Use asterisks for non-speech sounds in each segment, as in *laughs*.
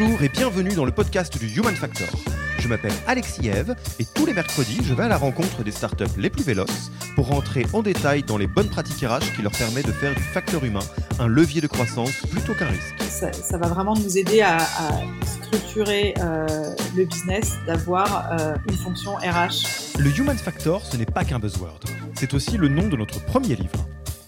Bonjour et bienvenue dans le podcast du Human Factor. Je m'appelle Alexis Eve et tous les mercredis, je vais à la rencontre des startups les plus véloces pour rentrer en détail dans les bonnes pratiques RH qui leur permettent de faire du facteur humain un levier de croissance plutôt qu'un risque. Ça, va vraiment nous aider à, structurer euh, le business, d'avoir euh, une fonction RH. Le Human Factor, ce n'est pas qu'un buzzword. C'est aussi le nom de notre premier livre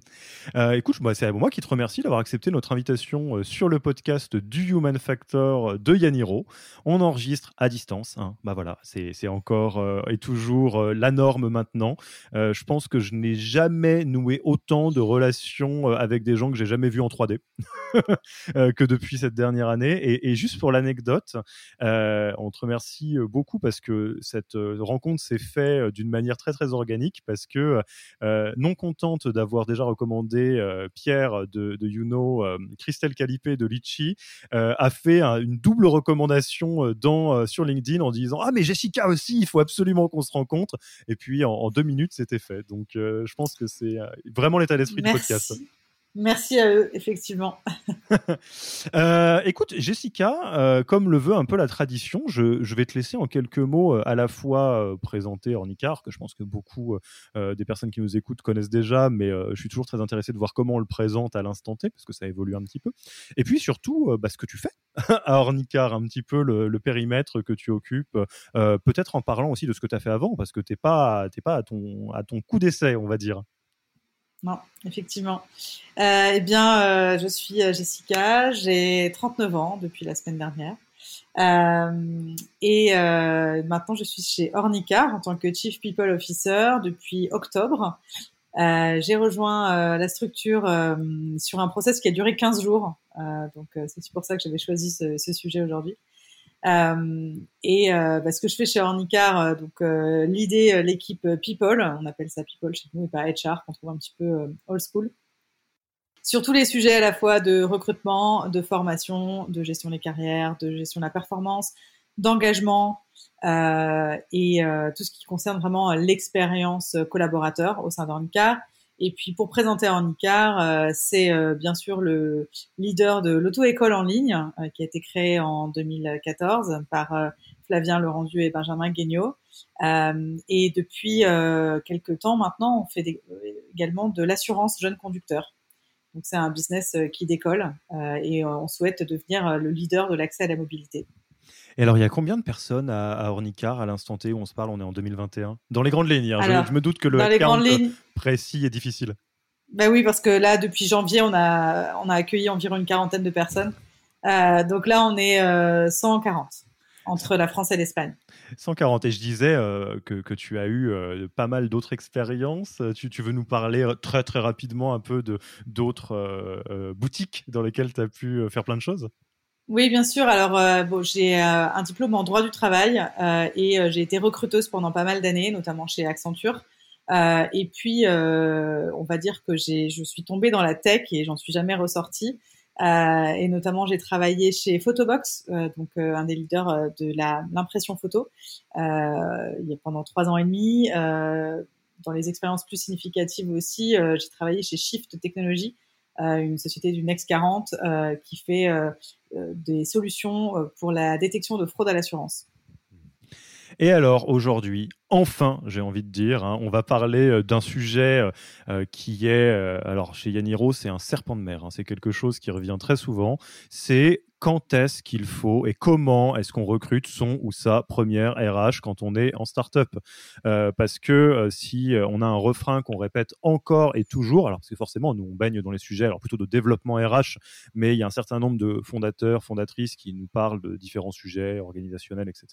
*laughs* Euh, écoute, bah, c'est moi qui te remercie d'avoir accepté notre invitation euh, sur le podcast du Human Factor de Yaniro. On enregistre à distance. Hein. Bah voilà, c'est encore euh, et toujours la norme maintenant. je pense que je n'ai jamais noué autant de relations avec des gens que j'ai jamais vus en 3D *laughs* que depuis cette dernière année. Et, et juste pour l'anecdote, on te remercie beaucoup parce que cette rencontre s'est faite d'une manière très très organique parce que non contente d'avoir déjà recommandé euh, Pierre de, de Youno, euh, Christelle Calipé de Litchi, euh, a fait une double recommandation dans, sur LinkedIn en disant Ah, mais Jessica aussi, il faut absolument qu'on se rencontre. Et puis en, deux minutes, c'était fait. Donc je pense que c'est vraiment l'état d'esprit du podcast. Merci à eux, effectivement. *laughs* Euh, écoute, Jessica, euh, comme le veut un peu la tradition, je, vais te laisser en quelques mots euh, à la fois présenter Ornicar, que je pense que beaucoup des personnes qui nous écoutent connaissent déjà, mais je suis toujours très intéressé de voir comment on le présente à l'instant T, parce que ça évolue un petit peu. Et puis surtout, bah, ce que tu fais *laughs* à Ornicar, un petit peu le, périmètre que tu occupes, peut-être en parlant aussi de ce que tu as fait avant, parce que tu n'es pas, pas à, ton, à ton coup d'essai, on va dire. Non, effectivement. Euh, eh bien, euh, je suis euh, Jessica, j'ai 39 ans depuis la semaine dernière. et maintenant, je suis chez Ornicar en tant que Chief People Officer depuis octobre. j'ai rejoint la structure sur un process qui a duré 15 jours. donc, c'est pour ça que j'avais choisi ce sujet aujourd'hui. Euh, et euh, bah, ce que je fais chez Ornicar, euh, donc l'idée, l'équipe People, on appelle ça People chez nous et pas HR, qu'on trouve un petit peu old school sur tous les sujets à la fois de recrutement, de formation, de gestion des carrières, de gestion de la performance, d'engagement euh, et euh, tout ce qui concerne vraiment l'expérience collaborateur au sein d'Ornicar. Et puis pour présenter Ornicar, euh, c'est euh, bien sûr le leader de l'auto-école en ligne euh, qui a été créé en 2014 par Flavien Laurentieux et Benjamin Guignot. et depuis quelques temps maintenant, on fait également de l'assurance jeune conducteur. Donc c'est un business qui décolle et on souhaite devenir le leader de l'accès à la mobilité. Et alors, il y a combien de personnes à, Ornicar à l'instant T où on se parle? On est en 2021. Dans les grandes lignes. Hein, je, me doute que le terme précis est difficile. Ben oui, parce que là, depuis janvier, on a, on a accueilli environ une quarantaine de personnes. Euh, donc là, on est 140 euh, entre la France et l'Espagne. 140. Et je disais euh, que, que, tu as eu pas mal d'autres expériences. Tu, tu, veux nous parler très très rapidement un peu de d'autres boutiques dans lesquelles tu as pu faire plein de choses? Oui, bien sûr. Alors, euh, bon, j'ai euh, un diplôme en droit du travail euh, et j'ai été recruteuse pendant pas mal d'années, notamment chez Accenture. et puis, on va dire que je suis tombée dans la tech et j'en suis jamais ressortie. et notamment, j'ai travaillé chez Photobox, donc un des leaders de l'impression photo, il y a pendant trois ans et demi. dans les expériences plus significatives aussi, j'ai travaillé chez Shift Technologies, une société du Next 40 qui fait des solutions pour la détection de fraude à l'assurance. Et alors aujourd'hui, enfin, j'ai envie de dire, hein, on va parler d'un sujet qui est, alors chez Yaniro, c'est un serpent de mer, hein, c'est quelque chose qui revient très souvent, quand est-ce qu'il faut et comment est-ce qu'on recrute son ou sa première RH quand on est en startup? Euh, Parce que euh, si euh, on a un refrain qu'on répète encore et toujours, alors c'est forcément nous on baigne dans les sujets, alors plutôt de développement RH, mais il y a un certain nombre de fondateurs, fondatrices qui nous parlent de différents sujets organisationnels, etc.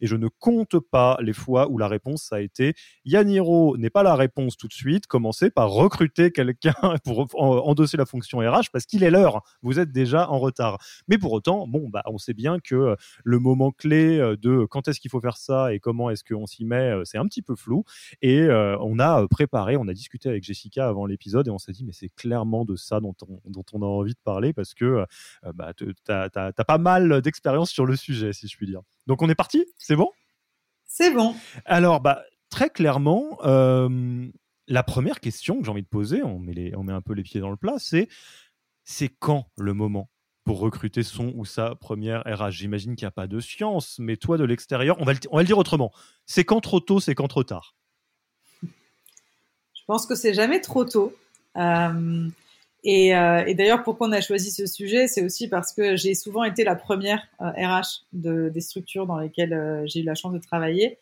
Et je ne compte pas les fois où la réponse a été Yaniro n'est pas la réponse tout de suite. Commencez par recruter quelqu'un *laughs* pour endosser la fonction RH parce qu'il est l'heure. Vous êtes déjà en retard. Mais pour autant, bon, bah, on sait bien que euh, le moment clé euh, de quand est-ce qu'il faut faire ça et comment est-ce qu'on s'y met, euh, c'est un petit peu flou. Et on a préparé, on a discuté avec Jessica avant l'épisode et on s'est dit, mais c'est clairement de ça dont on, dont on a envie de parler parce que bah, tu as, pas mal d'expérience sur le sujet, si je puis dire. Donc on est parti? C'est bon? C'est bon. Alors, bah, très clairement, la première question que j'ai envie de poser, on met, les, on met un peu les pieds dans le plat, c'est c'est quand le moment? Pour recruter son ou sa première RH J'imagine qu'il n'y a pas de science, mais toi de l'extérieur, on va, le, dire autrement. C'est quand trop tôt, c'est quand trop tard? Je pense que c'est jamais trop tôt. Euh, et, euh, et d'ailleurs, pourquoi on a choisi ce sujet, c'est aussi parce que j'ai souvent été la première RH euh, de, des structures dans lesquelles j'ai eu la chance de travailler.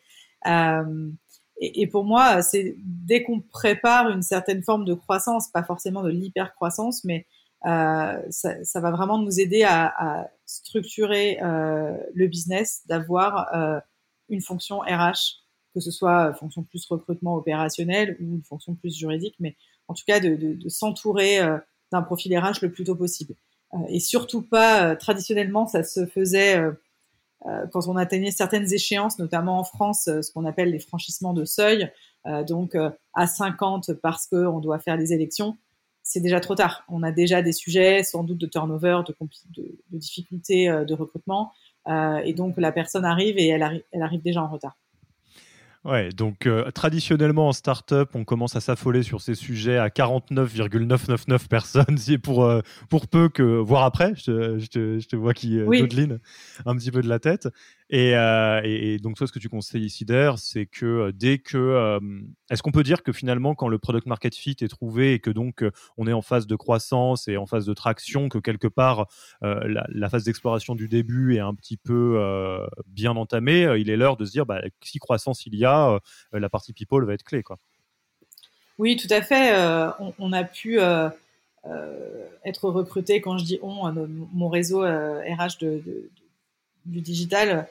Et, pour moi, c'est dès qu'on prépare une certaine forme de croissance, pas forcément de l'hyper-croissance, mais ça, ça, va vraiment nous aider à, à structurer euh, le business, d'avoir euh, une fonction RH, que ce soit fonction plus recrutement opérationnel ou une fonction plus juridique, mais en tout cas de, de, de s'entourer d'un profil RH le plus tôt possible. et surtout pas, traditionnellement, ça se faisait quand on atteignait certaines échéances, notamment en France, ce qu'on appelle les franchissements de seuil, donc à 50 parce qu'on doit faire des élections c'est déjà trop tard. On a déjà des sujets, sans doute de turnover, de, de, de difficultés euh, de recrutement, euh, et donc la personne arrive et elle, elle arrive déjà en retard. Ouais, donc euh, traditionnellement en startup, on commence à s'affoler sur ces sujets à 49,999 personnes, *laughs* pour, euh, pour peu que, voire après, je te, je te, je te vois qui oui. un petit peu de la tête. Et, euh, et, donc toi, ce que tu conseilles ici d'air, c'est que dès que, est-ce qu'on peut dire que finalement, quand le product market fit est trouvé et que donc on est en phase de croissance et en phase de traction, que quelque part la, phase d'exploration du début est un petit peu bien entamée, il est l'heure de se dire, bah, si croissance il y a euh, la partie people va être clé. Quoi. Oui, tout à fait. Euh, on, a pu euh, être recruté, quand je dis on, mon réseau RH de, du digital,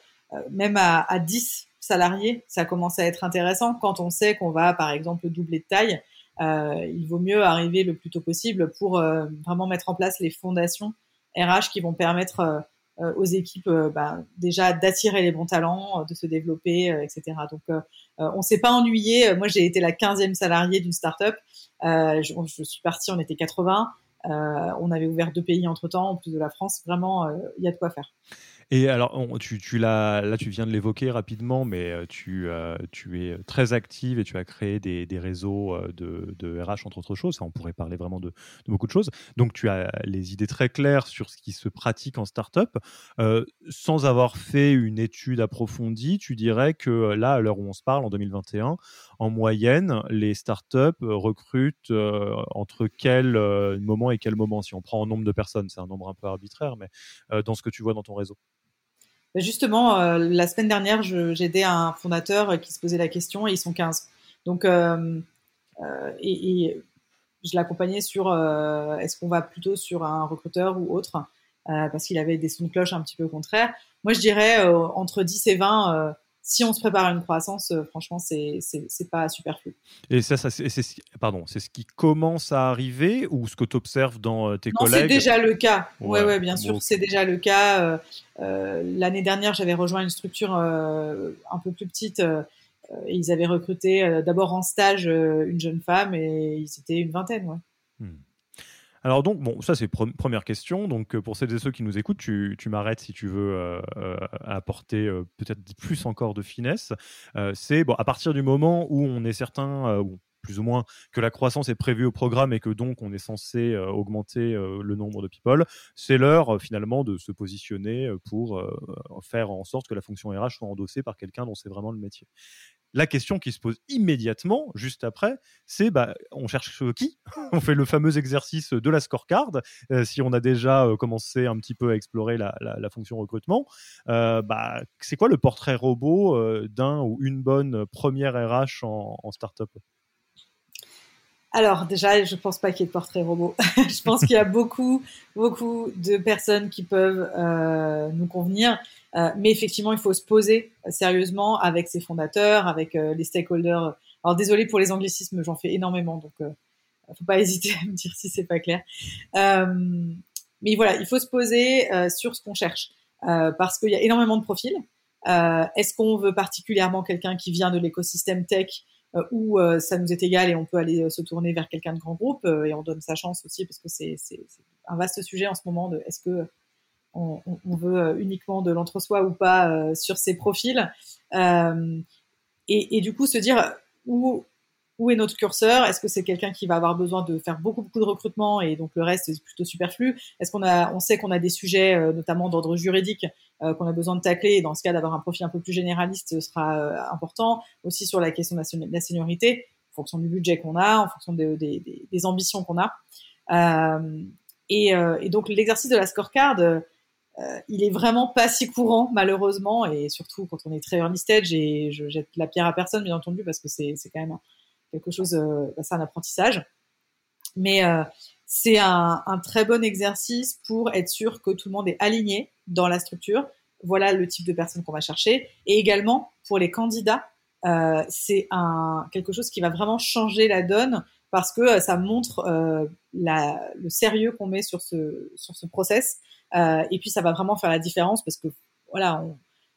même à, à, 10 salariés, ça commence à être intéressant. Quand on sait qu'on va, par exemple, doubler de taille, il vaut mieux arriver le plus tôt possible pour vraiment mettre en place les fondations RH qui vont permettre euh, aux équipes euh, bah, déjà d'attirer les bons talents, euh, de se développer, etc. Donc on s'est pas ennuyé. Moi j'ai été la 15e salariée d'une startup. Euh, je, je, suis partie, on était 80. Euh, on avait ouvert deux pays entre temps, en plus de la France. Vraiment, il y a de quoi faire. Et alors, tu, tu là, tu viens de l'évoquer rapidement, mais euh, tu, euh, tu es très active et tu as créé des, des réseaux euh, de, de, RH, entre autres choses. on pourrait parler vraiment de, de, beaucoup de choses. Donc, tu as les idées très claires sur ce qui se pratique en startup. Euh, sans avoir fait une étude approfondie, tu dirais que là, à l'heure où on se parle, en 2021, en moyenne, les startups recrutent entre quel moment et quel moment? Si on prend en nombre de personnes, c'est un nombre un peu arbitraire, mais dans ce que tu vois dans ton réseau. Bah, justement, euh, la semaine dernière, j'ai aidé un fondateur qui se posait la question et ils sont 15. Donc, euh, euh, et, je l'accompagnais sur est-ce qu'on va plutôt sur un recruteur ou autre parce qu'il avait des sons de cloche un petit peu contraires. Moi, je dirais entre 10 et 20 si on se prépare à une croissance, euh, franchement, c'est c'est pas superflu. Et ça, ça c'est pardon, c'est ce qui commence à arriver ou ce que tu observes dans euh, tes non, collègues? C'est déjà le cas. Ouais, ouais, bien sûr, c'est déjà le cas. Euh, L'année dernière, j'avais rejoint une structure euh, un peu plus petite. et ils avaient recruté d'abord en stage une jeune femme et ils étaient une vingtaine. Ouais. Hmm. Alors donc, bon, ça c'est première question. Donc euh, pour celles et ceux qui nous écoutent, tu, m'arrêtes si tu veux euh, euh, apporter peut-être plus encore de finesse. c'est bon, à partir du moment où on est certain, plus ou moins que la croissance est prévue au programme et que donc on est censé augmenter le nombre de people, c'est l'heure finalement de se positionner pour faire en sorte que la fonction RH soit endossée par quelqu'un dont c'est vraiment le métier la question qui se pose immédiatement, juste après, c'est bah, on cherche qui? On fait le fameux exercice de la scorecard. Euh, si on a déjà euh, commencé un petit peu à explorer la, fonction recrutement, euh, bah, c'est quoi le portrait robot d'un ou une bonne première RH en, en startup? Alors déjà, je pense pas qu'il y ait de portrait robot. *laughs* je pense qu'il y a beaucoup, beaucoup de personnes qui peuvent nous convenir. Euh, mais effectivement, il faut se poser sérieusement avec ses fondateurs, avec euh, les stakeholders. Alors désolé pour les anglicismes, j'en fais énormément, donc euh, faut pas *laughs* hésiter à me dire si c'est pas clair. mais voilà, il faut se poser sur ce qu'on cherche parce qu'il y a énormément de profils. Est-ce qu'on veut particulièrement quelqu'un qui vient de l'écosystème tech ou ça nous est égal et on peut aller se tourner vers quelqu'un de grand groupe et on donne sa chance aussi parce que c'est un vaste sujet en ce moment de est-ce que on, veut euh, uniquement de l'entre-soi ou pas euh, sur ces profils. Euh, et, du coup, se dire où, où est notre curseur? Est-ce que c'est quelqu'un qui va avoir besoin de faire beaucoup beaucoup de recrutement et donc le reste est plutôt superflu? Est-ce qu'on on sait qu'on a des sujets notamment d'ordre juridique qu'on a besoin de tacler et dans ce cas d'avoir un profil un peu plus généraliste sera important. Aussi sur la question de la, seniorité, en fonction du budget qu'on a, en fonction des ambitions qu'on a. et, donc l'exercice de la scorecard euh, il est vraiment pas si courant malheureusement et surtout quand on est très early stage et je jette la pierre à personne bien entendu parce que c'est quand même quelque chose euh, bah, c'est un apprentissage. Mais euh, c'est un, très bon exercice pour être sûr que tout le monde est aligné dans la structure. Voilà le type de personne qu'on va chercher. Et également pour les candidats c'est un quelque chose qui va vraiment changer la donne parce que ça montre le sérieux qu'on met sur ce sur ce process euh, et puis ça va vraiment faire la différence parce que voilà,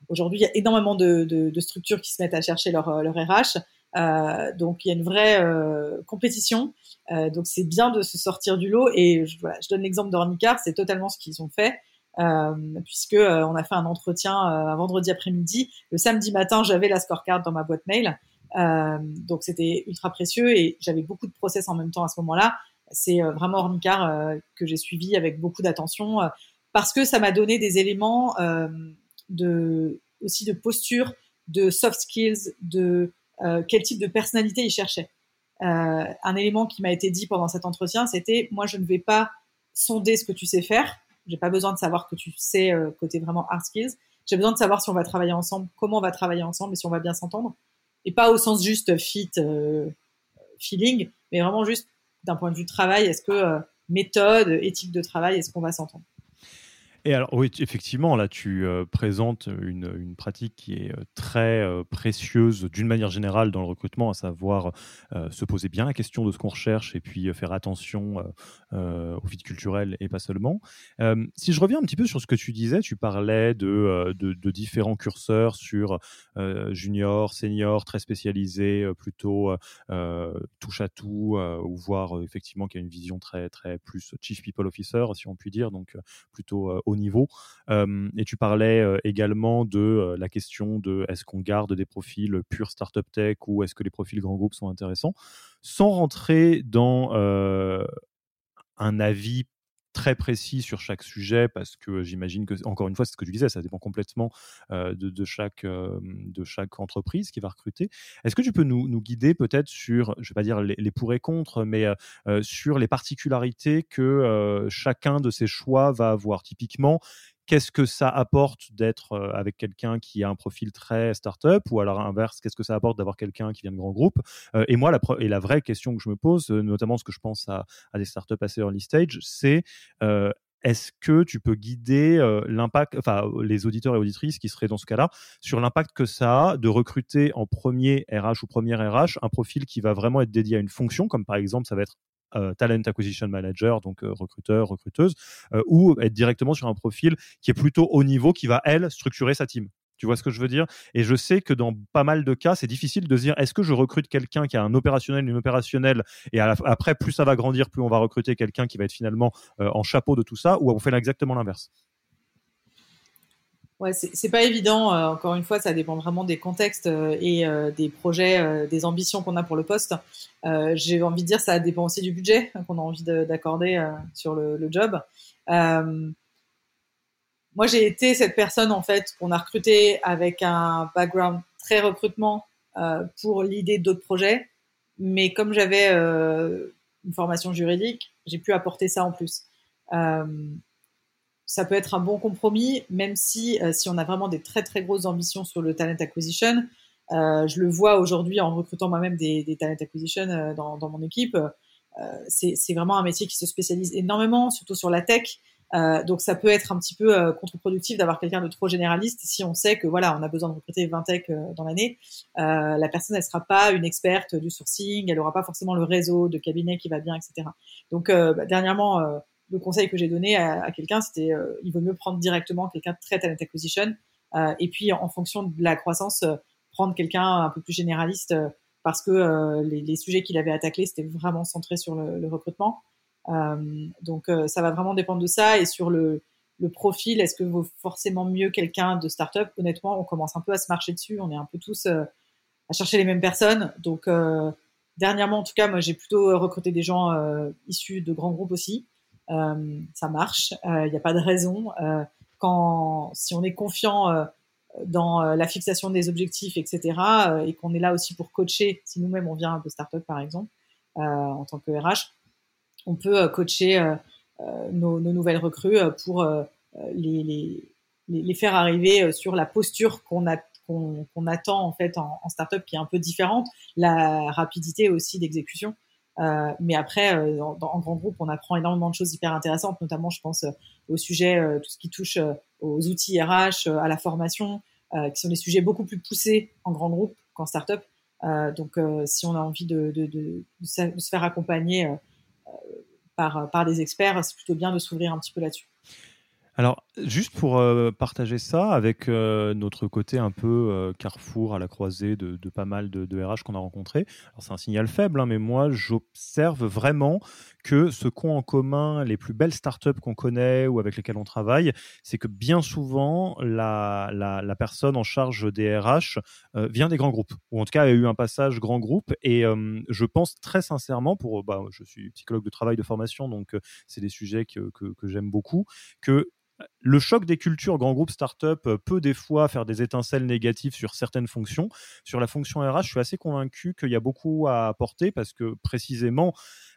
aujourd'hui il y a énormément de, de, de, structures qui se mettent à chercher leur, leur RH. Euh, donc il y a une vraie euh, compétition. Euh, donc c'est bien de se sortir du lot. Et je, voilà, je donne l'exemple d'Ornicar, c'est totalement ce qu'ils ont fait. Euh, puisque euh, on a fait un entretien un vendredi après-midi. Le samedi matin, j'avais la scorecard dans ma boîte mail. Donc c'était ultra précieux et j'avais beaucoup de process en même temps à ce moment-là. C'est vraiment Ornicar que j'ai suivi avec beaucoup d'attention parce que ça m'a donné des éléments euh, de aussi de posture, de soft skills, de euh, quel type de personnalité il cherchait. Euh, un élément qui m'a été dit pendant cet entretien, c'était moi je ne vais pas sonder ce que tu sais faire. J'ai pas besoin de savoir que tu sais euh, côté vraiment hard skills. J'ai besoin de savoir si on va travailler ensemble, comment on va travailler ensemble et si on va bien s'entendre. Et pas au sens juste fit, euh, feeling, mais vraiment juste d'un point de vue travail. Est-ce que méthode, éthique de travail, est-ce qu'on va s'entendre? Et alors, oui, effectivement, là, tu euh, présentes une, une, pratique qui est euh, très euh, précieuse d'une manière générale dans le recrutement, à savoir se poser bien la question de ce qu'on recherche et puis faire attention au vide culturel et pas seulement. si je reviens un petit peu sur ce que tu disais, tu parlais de, de, de différents curseurs sur junior, senior, très spécialisé, plutôt touche à tout, ou voir effectivement qu'il y a une vision très, très plus chief people officer, si on peut dire, donc plutôt niveau. et tu parlais également de la question de est-ce qu'on garde des profils pure startup tech ou est-ce que les profils grands groupes sont intéressants, sans rentrer dans un avis très précis sur chaque sujet parce que j'imagine que, encore une fois, c'est ce que tu disais, ça dépend complètement de, chaque, de chaque entreprise qui va recruter. Est-ce que tu peux nous, guider peut-être sur, je ne vais pas dire les, pour et contre, mais sur les particularités que chacun de ces choix va avoir? Typiquement, qu'est-ce que ça apporte d'être avec quelqu'un qui a un profil très start-up ou alors inverse, qu'est-ce que ça apporte d'avoir quelqu'un qui vient de grands groupes? Et moi, la, et la vraie question que je me pose, notamment ce que je pense à, à des startups assez early stage, c'est est-ce que tu peux guider l'impact, enfin les auditeurs et auditrices qui seraient dans ce cas-là, sur l'impact que ça a de recruter en premier RH ou première RH un profil qui va vraiment être dédié à une fonction, comme par exemple ça va être euh, talent acquisition manager, donc euh, recruteur, recruteuse, euh, ou être directement sur un profil qui est plutôt haut niveau, qui va, elle, structurer sa team. Tu vois ce que je veux dire? Et je sais que dans pas mal de cas, c'est difficile de dire est-ce que je recrute quelqu'un qui a un opérationnel, une opérationnelle, et après, plus ça va grandir, plus on va recruter quelqu'un qui va être finalement en chapeau de tout ça, ou on fait exactement l'inverse? Ouais, c'est pas évident. Euh, encore une fois, ça dépend vraiment des contextes euh, et euh, des projets, des ambitions qu'on a pour le poste. J'ai envie de dire, ça dépend aussi du budget qu'on a envie d'accorder sur le, job. moi, j'ai été cette personne en fait qu'on a recruté avec un background très recrutement pour l'idée d'autres projets, mais comme j'avais une formation juridique, j'ai pu apporter ça en plus ça peut être un bon compromis, même si euh, si on a vraiment des très très grosses ambitions sur le talent acquisition, euh, je le vois aujourd'hui en recrutant moi-même des, des, talent acquisition euh, dans, dans, mon équipe. c'est vraiment un métier qui se spécialise énormément, surtout sur la tech. donc ça peut être un petit peu contre-productif d'avoir quelqu'un de trop généraliste si on sait que voilà on a besoin de recruter 20 tech dans l'année. la personne elle sera pas une experte du sourcing, elle aura pas forcément le réseau de cabinet qui va bien, etc. Donc bah, dernièrement le conseil que j'ai donné à, quelqu'un, c'était euh, il vaut mieux prendre directement quelqu'un de très talent acquisition euh, et puis en fonction de la croissance, euh, prendre quelqu'un un peu plus généraliste parce que les, les, sujets qu'il avait attaqués, c'était vraiment centré sur le, le recrutement. donc ça va vraiment dépendre de ça et sur le, le profil, est-ce que vaut forcément mieux quelqu'un de start-up? Honnêtement, on commence un peu à se marcher dessus. On est un peu tous à chercher les mêmes personnes. Donc, dernièrement, en tout cas, moi, j'ai plutôt recruté des gens issus de grands groupes aussi. Euh, ça marche. Il euh, n'y a pas de raison. Euh, quand, si on est confiant dans la fixation des objectifs, etc., et qu'on est là aussi pour coacher, si nous-mêmes on vient de start-up par exemple, en tant que RH, on peut coacher nos, nouvelles recrues pour les, faire arriver sur la posture qu'on attend en fait en, en startup qui est un peu différente, la rapidité aussi d'exécution. Euh, mais après, euh, en, grand groupe, on apprend énormément de choses hyper intéressantes, notamment, je pense, euh, au sujet, tout ce qui touche aux outils RH, à la formation, qui sont des sujets beaucoup plus poussés en grand groupe qu'en start-up. donc, si on a envie de, se faire accompagner par, par des experts, c'est plutôt bien de s'ouvrir un petit peu là-dessus. Alors, juste pour euh, partager ça avec euh, notre côté un peu euh, carrefour à la croisée de, pas mal de, RH qu'on a rencontrés, alors c'est un signal faible, hein, mais moi j'observe vraiment que ce qu'ont en commun les plus belles startups qu'on connaît ou avec lesquelles on travaille, c'est que bien souvent la, personne en charge des RH vient des grands groupes, ou en tout cas a eu un passage grand groupe. Et je pense très sincèrement, pour, bah, je suis psychologue de travail de formation, donc c'est des sujets que, que j'aime beaucoup, que le choc des cultures grand groupe startup peut des fois faire des étincelles négatives sur certaines fonctions. Sur la fonction RH, je suis assez convaincu qu'il y a beaucoup à apporter parce que précisément,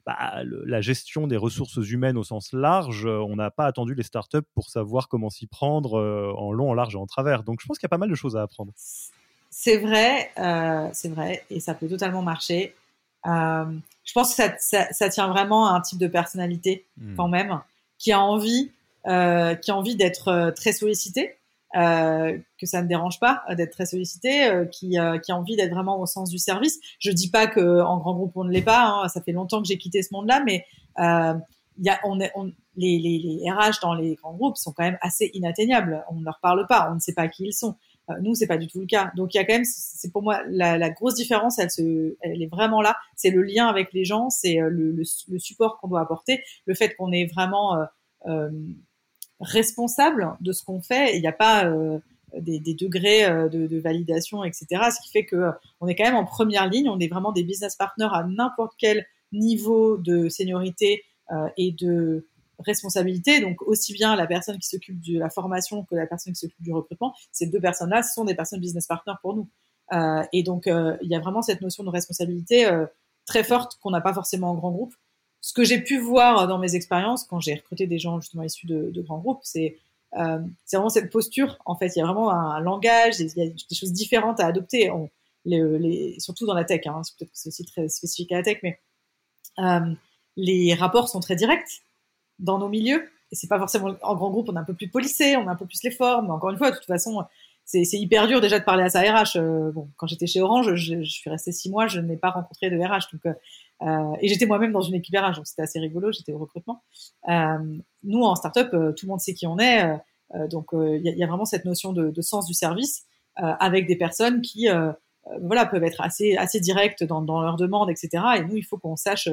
bah, la gestion des ressources humaines au sens large, on n'a pas attendu les startups pour savoir comment s'y prendre euh, en long, en large et en travers. Donc je pense qu'il y a pas mal de choses à apprendre. C'est vrai, euh, c'est vrai, et ça peut totalement marcher. Euh, je pense que ça, tient vraiment à un type de personnalité hmm. quand même, qui a envie euh, qui a envie d'être euh, très sollicité, euh, que ça ne dérange pas d'être très sollicité, qui, qui a envie d'être vraiment au sens du service. Je dis pas que en grand groupe on ne l'est pas. Hein, ça fait longtemps que j'ai quitté ce monde-là, mais il y a, on on, les, les, les, RH dans les grands groupes sont quand même assez inatteignables. On ne leur parle pas, on ne sait pas qui ils sont. Euh, nous, c'est pas du tout le cas. Donc il y a quand même, c'est pour moi la, la, grosse différence. Elle se, elle est vraiment là. C'est le lien avec les gens, c'est le, le, le, support qu'on doit apporter, le fait qu'on est vraiment euh, responsable de ce qu'on fait. Il n'y a pas euh, des, degrés euh, de, validation, etc. Ce qui fait que euh, on est quand même en première ligne. On est vraiment des business partners à n'importe quel niveau de seniorité et de responsabilité. Donc aussi bien la personne qui s'occupe de la formation que la personne qui s'occupe du recrutement, ces deux personnes-là sont des personnes business partners pour nous. et donc il y a vraiment cette notion de responsabilité très forte qu'on n'a pas forcément en grand groupe ce que j'ai pu voir dans mes expériences quand j'ai recruté des gens justement issus de, de grands groupes, c'est euh, c'est vraiment cette posture. En fait, il y a vraiment un, langage, il y a des choses différentes à adopter, les, les, surtout dans la tech. Hein, Peut-être aussi très spécifique à la tech, mais euh, les rapports sont très directs dans nos milieux. Et c'est pas forcément en grand groupe, on est un peu plus policé, on a un peu plus les formes. Mais encore une fois, de toute façon, c'est hyper dur déjà de parler à sa RH. Euh, bon, quand j'étais chez Orange, je, je, suis restée six mois, je n'ai pas rencontré de RH, donc euh, euh, et j'étais moi-même dans une équipe RH, donc c'était assez rigolo, j'étais au recrutement. Euh, nous, en startup, euh, tout le monde sait qui on est, donc il y, y, a vraiment cette notion de, de sens du service avec des personnes qui voilà, peuvent être assez, assez directes dans, dans leurs demandes, etc. Et nous, il faut qu'on sache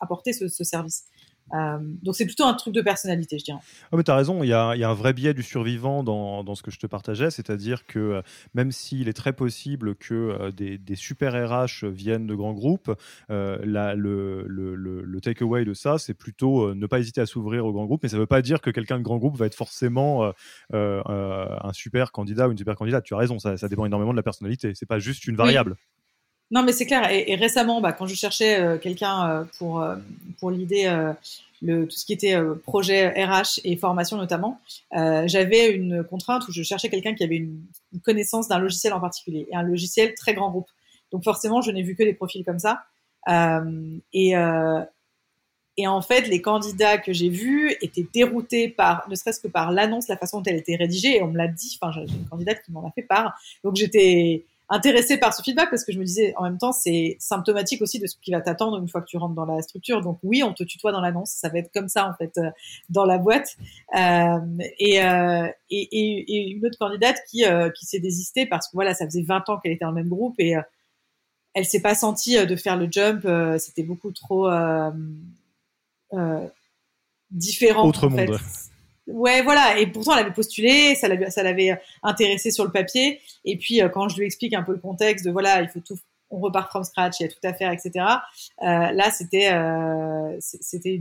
apporter ce, ce service. Euh, donc c'est plutôt un truc de personnalité, je dirais. Oh, mais tu as raison, il y a, y a, un vrai biais du survivant dans, dans ce que je te partageais, c'est-à-dire que euh, même s'il est très possible que euh, des, des, super RH viennent de grands groupes, la, le, le, le, le takeaway de ça, c'est plutôt ne pas hésiter à s'ouvrir aux grands groupes, mais ça ne veut pas dire que quelqu'un de grand groupe va être forcément un super candidat ou une super candidate. Tu as raison, ça, ça dépend énormément de la personnalité, c'est pas juste une variable. Non, mais c'est clair. Et, récemment, bah, quand je cherchais euh, quelqu'un euh, pour euh, pour l'idée, tout ce qui était projet RH et formation notamment, j'avais une contrainte où je cherchais quelqu'un qui avait une, connaissance d'un logiciel en particulier et un logiciel très grand groupe. Donc forcément, je n'ai vu que des profils comme ça. et et en fait, les candidats que j'ai vus étaient déroutés par, ne serait-ce que par l'annonce, la façon dont elle était rédigée. Et on me l'a dit. Enfin, j'ai une candidate qui m'en a fait part. Donc j'étais intéressée par ce feedback parce que je me disais en même temps c'est symptomatique aussi de ce qui va t'attendre une fois que tu rentres dans la structure. Donc oui, on te tutoie dans l'annonce, ça va être comme ça en fait euh, dans la boîte. Euh, et, euh, et, et, une autre candidate qui euh, qui s'est désistée parce que voilà, ça faisait 20 ans qu'elle était dans le même groupe et euh, elle s'est pas sentie de faire le jump. C'était beaucoup trop différent. Autre en monde. Ouais, voilà. Et pourtant, elle avait postulé, ça l'avait, ça l'avait intéressé sur le papier. Et puis, euh, quand je lui explique un peu le contexte de voilà, il faut tout, on repart from scratch, il y a tout à faire, etc. Euh, là, c'était, euh, c'était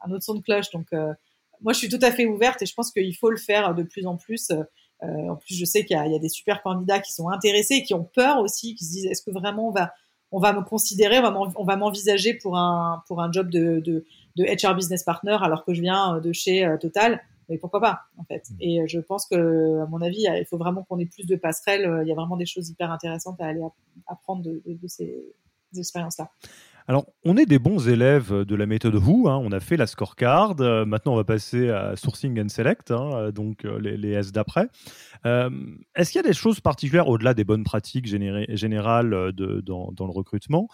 un autre son de cloche. Donc, euh, moi, je suis tout à fait ouverte et je pense qu'il faut le faire de plus en plus. en plus, je sais qu'il y, y, a des super candidats qui sont intéressés, qui ont peur aussi, qui se disent est-ce que vraiment on va, on va me considérer, on va m'envisager pour un, pour un job de, de, de HR business partner alors que je viens de chez Total? Mais pourquoi pas en fait mm. Et euh, je pense que, à mon avis, il faut vraiment qu'on ait plus de passerelles. Euh, il y a vraiment des choses hyper intéressantes à aller apprendre de, ces, expériences-là. Alors, on est des bons élèves de la méthode Who. Hein. On a fait la scorecard. Euh, maintenant, on va passer à sourcing and select, hein, donc les, S d'après. Est-ce qu'il y a des choses particulières au-delà des bonnes pratiques générales de, dans, dans, le recrutement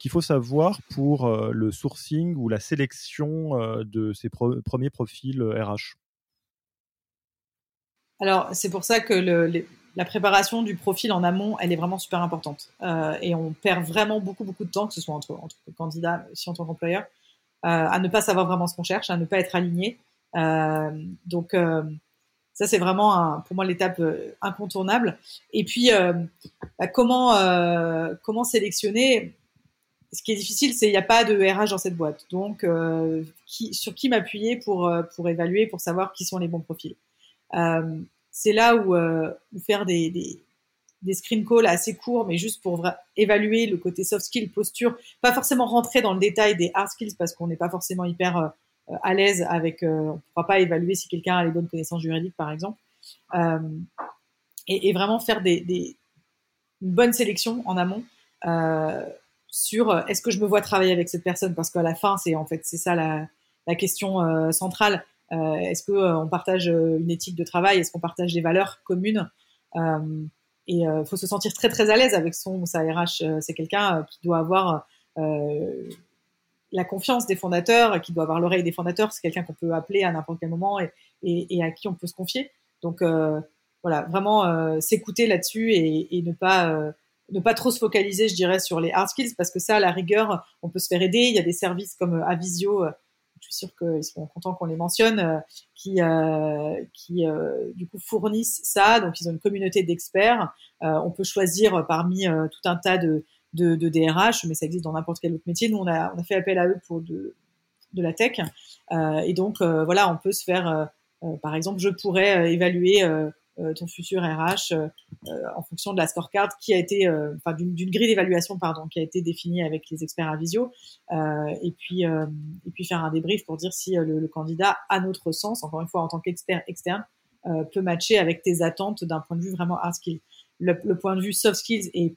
qu'il faut savoir pour le sourcing ou la sélection de ces premiers profils RH alors, c'est pour ça que la préparation du profil en amont, elle est vraiment super importante. Euh, et on perd vraiment beaucoup, beaucoup de temps, que ce soit entre, candidats, si en tant qu'employeur, euh, à ne pas savoir vraiment ce qu'on cherche, à ne pas être aligné. Euh, donc, ça, c'est vraiment pour moi l'étape incontournable. Et puis, bah, comment, comment sélectionner? Ce qui est difficile, c'est qu'il n'y a pas de RH dans cette boîte. Donc, sur qui m'appuyer pour, pour évaluer, pour savoir qui sont les bons profils. C'est là où, euh, faire des, des, des, screen calls assez courts, mais juste pour évaluer le côté soft skill, posture, pas forcément rentrer dans le détail des hard skills parce qu'on n'est pas forcément hyper euh, à l'aise avec, on ne pourra pas évaluer si quelqu'un a les bonnes connaissances juridiques, par exemple. Euh, et, et, vraiment faire des, des, une bonne sélection en amont euh, sur est-ce que je me vois travailler avec cette personne? Parce qu'à la fin, c'est en fait c'est ça la, la question centrale. Euh, est-ce qu'on euh, partage euh, une éthique de travail? Est-ce qu'on partage des valeurs communes? Et il faut se sentir très très à l'aise avec son sa RH. c'est quelqu'un qui doit avoir la confiance des fondateurs, qui doit avoir l'oreille des fondateurs. C'est quelqu'un qu'on peut appeler à n'importe quel moment et, à qui on peut se confier. Donc voilà, vraiment s'écouter là-dessus et, et, ne pas ne pas trop se focaliser, je dirais, sur les hard skills parce que ça, à la rigueur, on peut se faire aider. Il y a des services comme Avisio je suis sûre qu'ils seront contents qu'on les mentionne, euh, qui, euh, qui euh, du coup fournissent ça. Donc ils ont une communauté d'experts. on peut choisir parmi tout un tas de, de, DRH, mais ça existe dans n'importe quel autre métier. Nous, on a, on a fait appel à eux pour de, de la tech. et donc voilà, on peut se faire, par exemple, je pourrais évaluer ton futur RH en fonction de la scorecard qui a été, enfin d'une grille d'évaluation pardon, qui a été définie avec les experts à Visio, et puis et puis faire un débrief pour dire si le, candidat, à notre sens, encore une fois en tant qu'expert externe, peut matcher avec tes attentes d'un point de vue vraiment hard skill. Le, point de vue soft skills et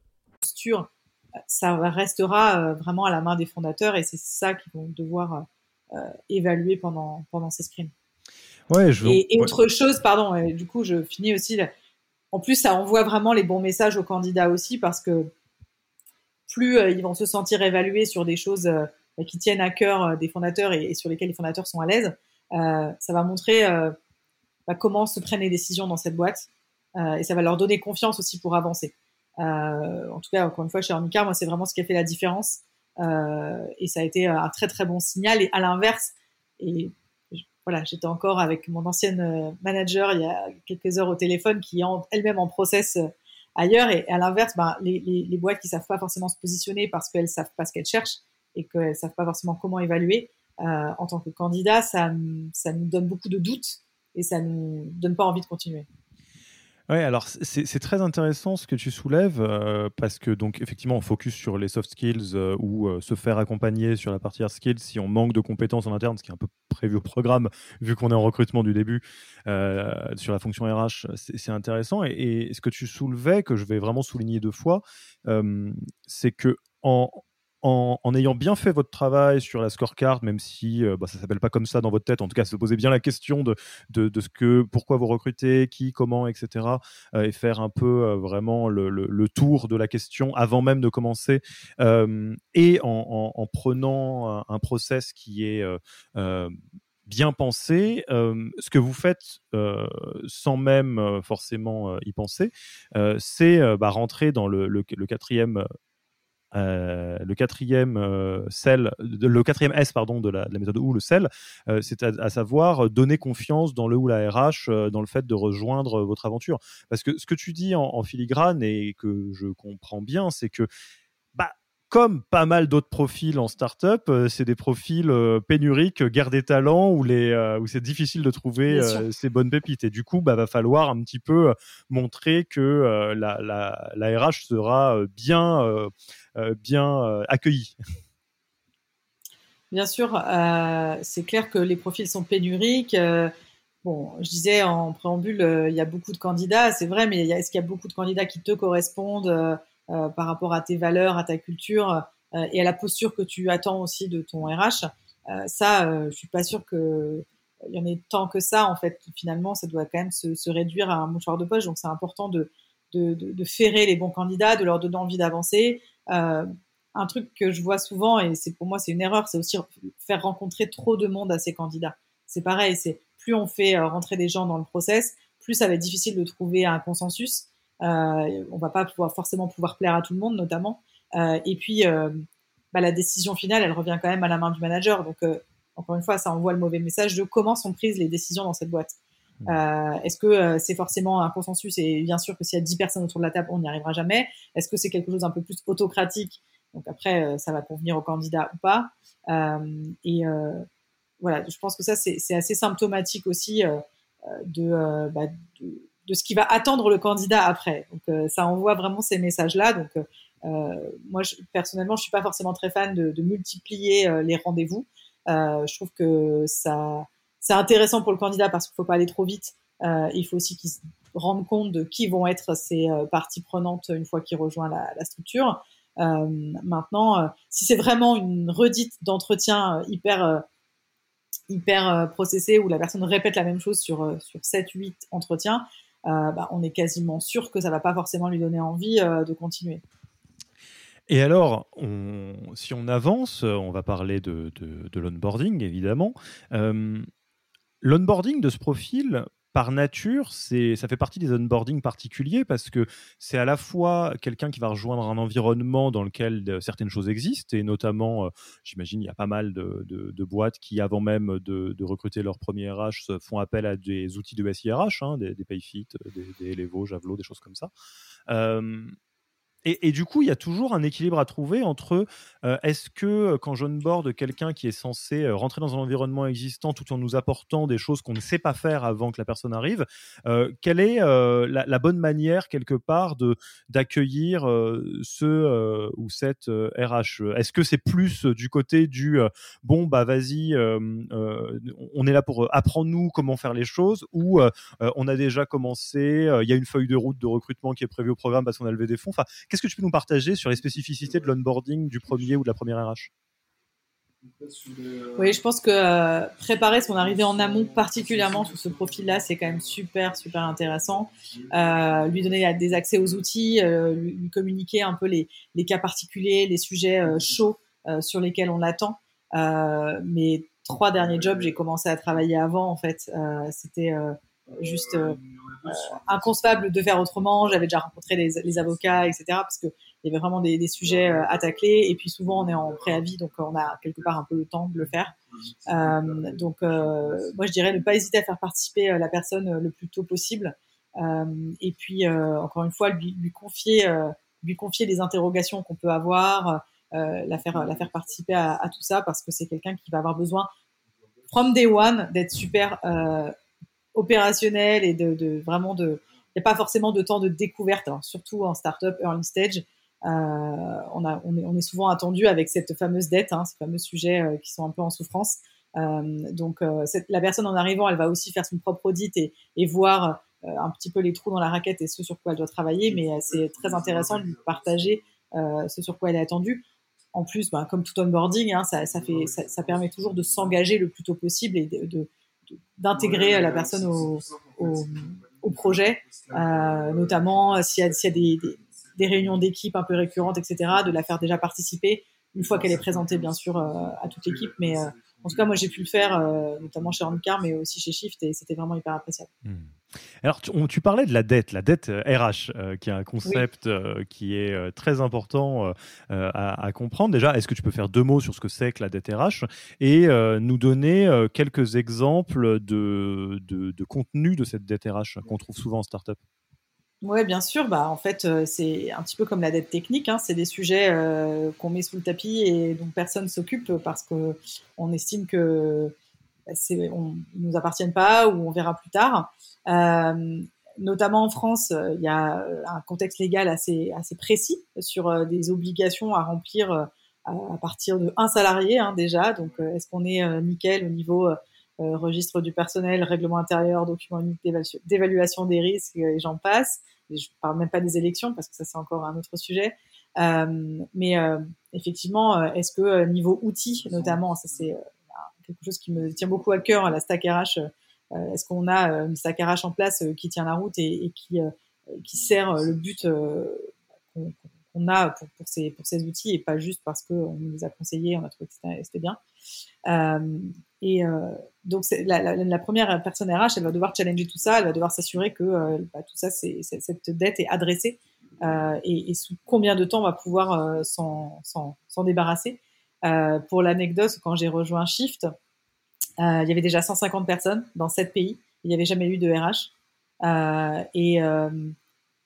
ça restera euh, vraiment à la main des fondateurs et c'est ça qu'ils vont devoir évaluer pendant, pendant ces sprints. Ouais, je... et, autre chose, pardon, du coup, je finis aussi. En plus, ça envoie vraiment les bons messages aux candidats aussi parce que plus ils vont se sentir évalués sur des choses qui tiennent à cœur des fondateurs et, sur lesquels les fondateurs sont à l'aise, ça va montrer bah, comment se prennent les décisions dans cette boîte et ça va leur donner confiance aussi pour avancer. En tout cas, encore une fois, chez Ornica, moi, c'est vraiment ce qui a fait la différence. Euh, et ça a été un très très bon signal. Et à l'inverse, et voilà, j'étais encore avec mon ancienne euh, manager il y a quelques heures au téléphone qui est elle-même en process euh, ailleurs. Et à l'inverse, ben, les, les, les, boîtes qui savent pas forcément se positionner parce qu'elles savent pas ce qu'elles cherchent et qu'elles savent pas forcément comment évaluer, euh, en tant que candidat, ça, ça nous donne beaucoup de doutes et ça nous donne pas envie de continuer. Oui, alors c'est très intéressant ce que tu soulèves euh, parce que donc effectivement on focus sur les soft skills euh, ou euh, se faire accompagner sur la partie hard skills si on manque de compétences en interne, ce qui est un peu prévu au programme vu qu'on est en recrutement du début sur la fonction RH, c'est intéressant. Et, et, ce que tu soulevais que je vais vraiment souligner deux fois, c'est que en, en, ayant bien fait votre travail sur la scorecard, même si euh, bah, ça s'appelle pas comme ça dans votre tête, en tout cas, se poser bien la question de, ce que, pourquoi vous recrutez, qui, comment, etc., euh, et faire un peu euh, vraiment le, tour de la question avant même de commencer, et en, en, prenant un, process qui est bien pensé, ce que vous faites sans même forcément y penser, c'est bah, rentrer dans le, le, quatrième euh, le quatrième euh, le quatrième S pardon de la, méthode ou le sel, euh, c'est à, savoir donner confiance dans le ou la RH dans le fait de rejoindre votre aventure. Parce que ce que tu dis en, en filigrane et que je comprends bien, c'est que bah comme pas mal d'autres profils en startup, euh, c'est des profils euh, pénuriques, guerre des talents, où, les, euh, où c'est difficile de trouver ces bonnes pépites. Et du coup, bah, va falloir un petit peu montrer que la, la, la, RH sera bien, bien accueillie. Bien sûr, c'est clair que les profils sont pénuriques. Bon, je disais en préambule, il y a beaucoup de candidats, c'est vrai, mais est-ce qu'il y a beaucoup de candidats qui te correspondent euh, par rapport à tes valeurs, à ta culture euh, et à la posture que tu attends aussi de ton RH. Euh, ça, je suis pas sûre que il y en ait tant que ça en fait. Finalement, ça doit quand même se, réduire à un mouchoir de poche. Donc, c'est important de, ferrer les bons candidats, de leur donner envie d'avancer. Euh, un truc que je vois souvent, et c'est pour moi c'est une erreur, c'est aussi faire rencontrer trop de monde à ces candidats. C'est pareil, c'est plus on fait rentrer des gens dans le process, plus ça va être difficile de trouver un consensus. Euh, on va pas pouvoir forcément pouvoir plaire à tout le monde, notamment. Euh, et puis, euh, bah, la décision finale, elle revient quand même à la main du manager. Donc, encore une fois, ça envoie le mauvais message de comment sont prises les décisions dans cette boîte. Euh, Est-ce que c'est forcément un consensus Et bien sûr que s'il y a 10 personnes autour de la table, on n'y arrivera jamais. Est-ce que c'est quelque chose un peu plus autocratique? Donc après, ça va convenir au candidat ou pas. Et voilà, je pense que ça, c'est assez symptomatique aussi de, bah, de, de ce qui va attendre le candidat après. Donc euh, ça envoie vraiment ces messages-là. Donc euh, moi je, personnellement, je suis pas forcément très fan de, de multiplier euh, les rendez-vous. je trouve que ça c'est intéressant pour le candidat parce qu'il faut pas aller trop vite. il faut aussi qu'il se rende compte de qui vont être ses parties prenantes une fois qu'il rejoint la, la structure. maintenant, si c'est vraiment une redite d'entretien hyper hyper processé où la personne répète la même chose sur sur 7 8 entretiens, euh, bah, on est quasiment sûr que ça va pas forcément lui donner envie euh, de continuer. Et alors, si on avance, on va parler de, l'onboarding, évidemment. Euh, l'onboarding de ce profil, par nature, ça fait partie des onboarding particuliers parce que c'est à la fois quelqu'un qui va rejoindre un environnement dans lequel certaines choses existent et notamment, euh, j'imagine, il y a pas mal de, boîtes qui, avant même de, recruter leur premier RH, font appel à des outils de SIRH, hein, des, Payfit, des, des Elevo, Javelot, des choses comme ça. Euh, et, du coup, il y a toujours un équilibre à trouver entre euh, est-ce que euh, quand j'onboard quelqu'un qui est censé euh, rentrer dans un environnement existant tout en nous apportant des choses qu'on ne sait pas faire avant que la personne arrive, quelle est la, bonne manière quelque part de d'accueillir ce ou cette RH Est-ce que c'est plus du côté du bon bah vas-y, on est là pour apprendre nous comment faire les choses ou on a déjà commencé, il y a une feuille de route de recrutement qui est prévue au programme parce qu'on a levé des fonds. Qu'est-ce que tu peux nous partager sur les spécificités de l'onboarding du premier ou de la première RH Oui, je pense que euh, préparer son arrivée en amont, particulièrement sur ce profil-là, c'est quand même super, super intéressant. Euh, lui donner des accès aux outils, euh, lui, communiquer un peu les, les, cas particuliers, les sujets euh, chauds euh, sur lesquels on l'attend. mes trois derniers jobs, j'ai commencé à travailler avant, en fait. C'était juste inconcevable de faire autrement. J'avais déjà rencontré les, les avocats, etc. Parce que il y avait vraiment des, des sujets euh, à tacler. Et puis souvent, on est en préavis, donc on a quelque part un peu le temps de le faire. Euh, donc, euh, moi, je dirais ne pas hésiter à faire participer la personne le plus tôt possible. et puis, encore une fois, lui, lui confier, lui confier les interrogations qu'on peut avoir, la faire, la faire participer à, à tout ça, parce que c'est quelqu'un qui va avoir besoin, from day one, d'être super opérationnel et de, de vraiment de il n'y a pas forcément de temps de découverte, hein, surtout en startup early stage. Euh, on, a, on, est, on, est, souvent attendu avec cette fameuse dette, hein, ces fameux sujets euh, qui sont un peu en souffrance. Euh, donc cette, la personne en arrivant, elle va aussi faire son propre audit et, et voir un petit peu les trous dans la raquette et ce sur quoi elle doit travailler, mais c'est très intéressant de lui partager ce sur quoi elle est attendue. En plus, ben, comme tout onboarding, hein, ça, ça, fait, ça, ça, permet toujours de s'engager le plus tôt possible et de, d'intégrer la personne au, au, au projet, euh, notamment s'il y a, s'il y a des, des, des réunions d'équipe un peu récurrentes, etc., de la faire déjà participer une fois qu'elle est présentée, bien sûr, euh, à toute l'équipe. Mais euh, en tout cas, moi, j'ai pu le faire, euh, notamment chez Handcar, mais aussi chez Shift, et c'était vraiment hyper appréciable. Hmm. Alors, tu, tu, parlais de la dette, la dette RH, qui est un concept qui est très important à, à, comprendre. Déjà, est-ce que tu peux faire deux mots sur ce que c'est que la dette RH et nous donner quelques exemples de, de, de contenu de cette dette RH qu'on trouve souvent en startup? Oui, bien sûr. Bah, en fait, euh, c'est un petit peu comme la dette technique. Hein. C'est des sujets euh, qu'on met sous le tapis et dont personne s'occupe parce que on estime que c'est, on, ils nous appartiennent pas ou on verra plus tard. Euh, notamment en France, il y a un contexte légal assez assez précis sur des obligations à remplir à, partir de un salarié hein, déjà. Donc, est-ce qu'on est nickel au niveau registre du personnel, règlement intérieur, document unique d'évaluation des risques et j'en passe je parle même pas des élections parce que ça c'est encore un autre sujet. Euh, mais euh, effectivement, euh, est-ce que niveau outils, notamment, ça c'est quelque chose qui me tient beaucoup à cœur, la stack RH. est-ce qu'on a une stack RH en place qui tient la route et, qui qui sert le but qu'on a pour, ces, pour ces outils et pas juste parce qu'on nous a conseillé, on a trouvé que c'était bien. Euh, et euh, donc la, première personne RH, elle va devoir challenger tout ça, elle va devoir s'assurer que euh, bah, tout ça, cette dette est adressée euh, et, et, sous combien de temps on va pouvoir euh, s'en débarrasser. Pour l'anecdote, quand j'ai rejoint Shift, il y avait déjà 150 personnes dans 7 pays, il n'y avait jamais eu de RH et il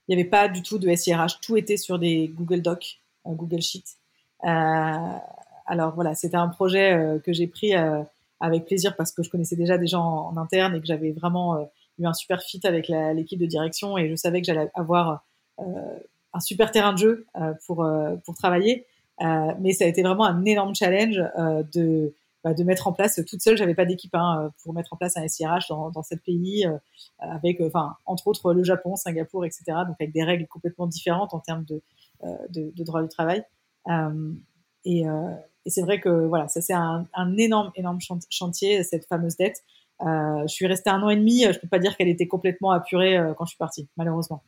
n'y avait pas du tout de SIRH, tout était sur des Google Docs, Google Sheets. alors voilà, c'était un projet que j'ai pris avec plaisir parce que je connaissais déjà des gens en, interne et que j'avais vraiment euh, eu un super fit avec l'équipe de direction et je savais que j'allais avoir euh, un super terrain de jeu euh, pour pour travailler. Mais ça a été vraiment un énorme challenge de bah, de mettre en place toute seule. J'avais pas d'équipe hein, pour mettre en place un SIRH dans, dans sept pays, avec, enfin, entre autres le Japon, Singapour, etc. Donc avec des règles complètement différentes en termes de, de, de droit du travail. et, et c'est vrai que voilà, ça c'est un, un, énorme, énorme chantier, cette fameuse dette. Euh, je suis restée un an et demi. Je peux pas dire qu'elle était complètement apurée euh, quand je suis partie, malheureusement.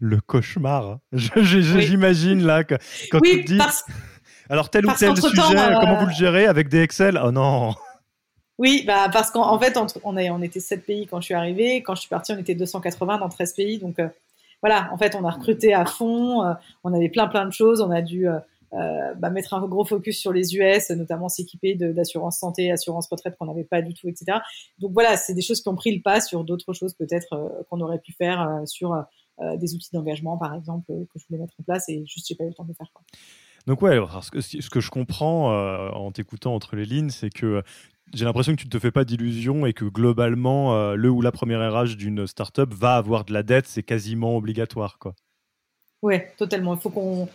Le cauchemar. *laughs* J'imagine là que, quand oui, tu dis. Alors tel ou tel sujet, euh, comment vous le gérez avec des Excel? Oh non. Oui, bah parce qu'en fait, on, on était 7 pays quand je suis arrivée. Quand je suis partie, on était 280 dans 13 pays. Donc voilà, en fait, on a recruté à fond. on avait plein plein de choses. On a dû euh, bah, mettre un gros focus sur les US, notamment s'équiper d'assurance santé, assurance retraite qu'on n'avait pas du tout, etc. Donc voilà, c'est des choses qui ont pris le pas sur d'autres choses peut-être euh, qu'on aurait pu faire euh, sur euh, des outils d'engagement, par exemple, que je voulais mettre en place et juste j'ai pas eu le temps de faire. Quoi. Donc ouais, ce que, ce que je comprends en t'écoutant entre les lignes, c'est que j'ai l'impression que tu ne te fais pas d'illusions et que globalement, le ou la première RH d'une startup va avoir de la dette, c'est quasiment obligatoire, quoi. Ouais, totalement. Il faut qu'on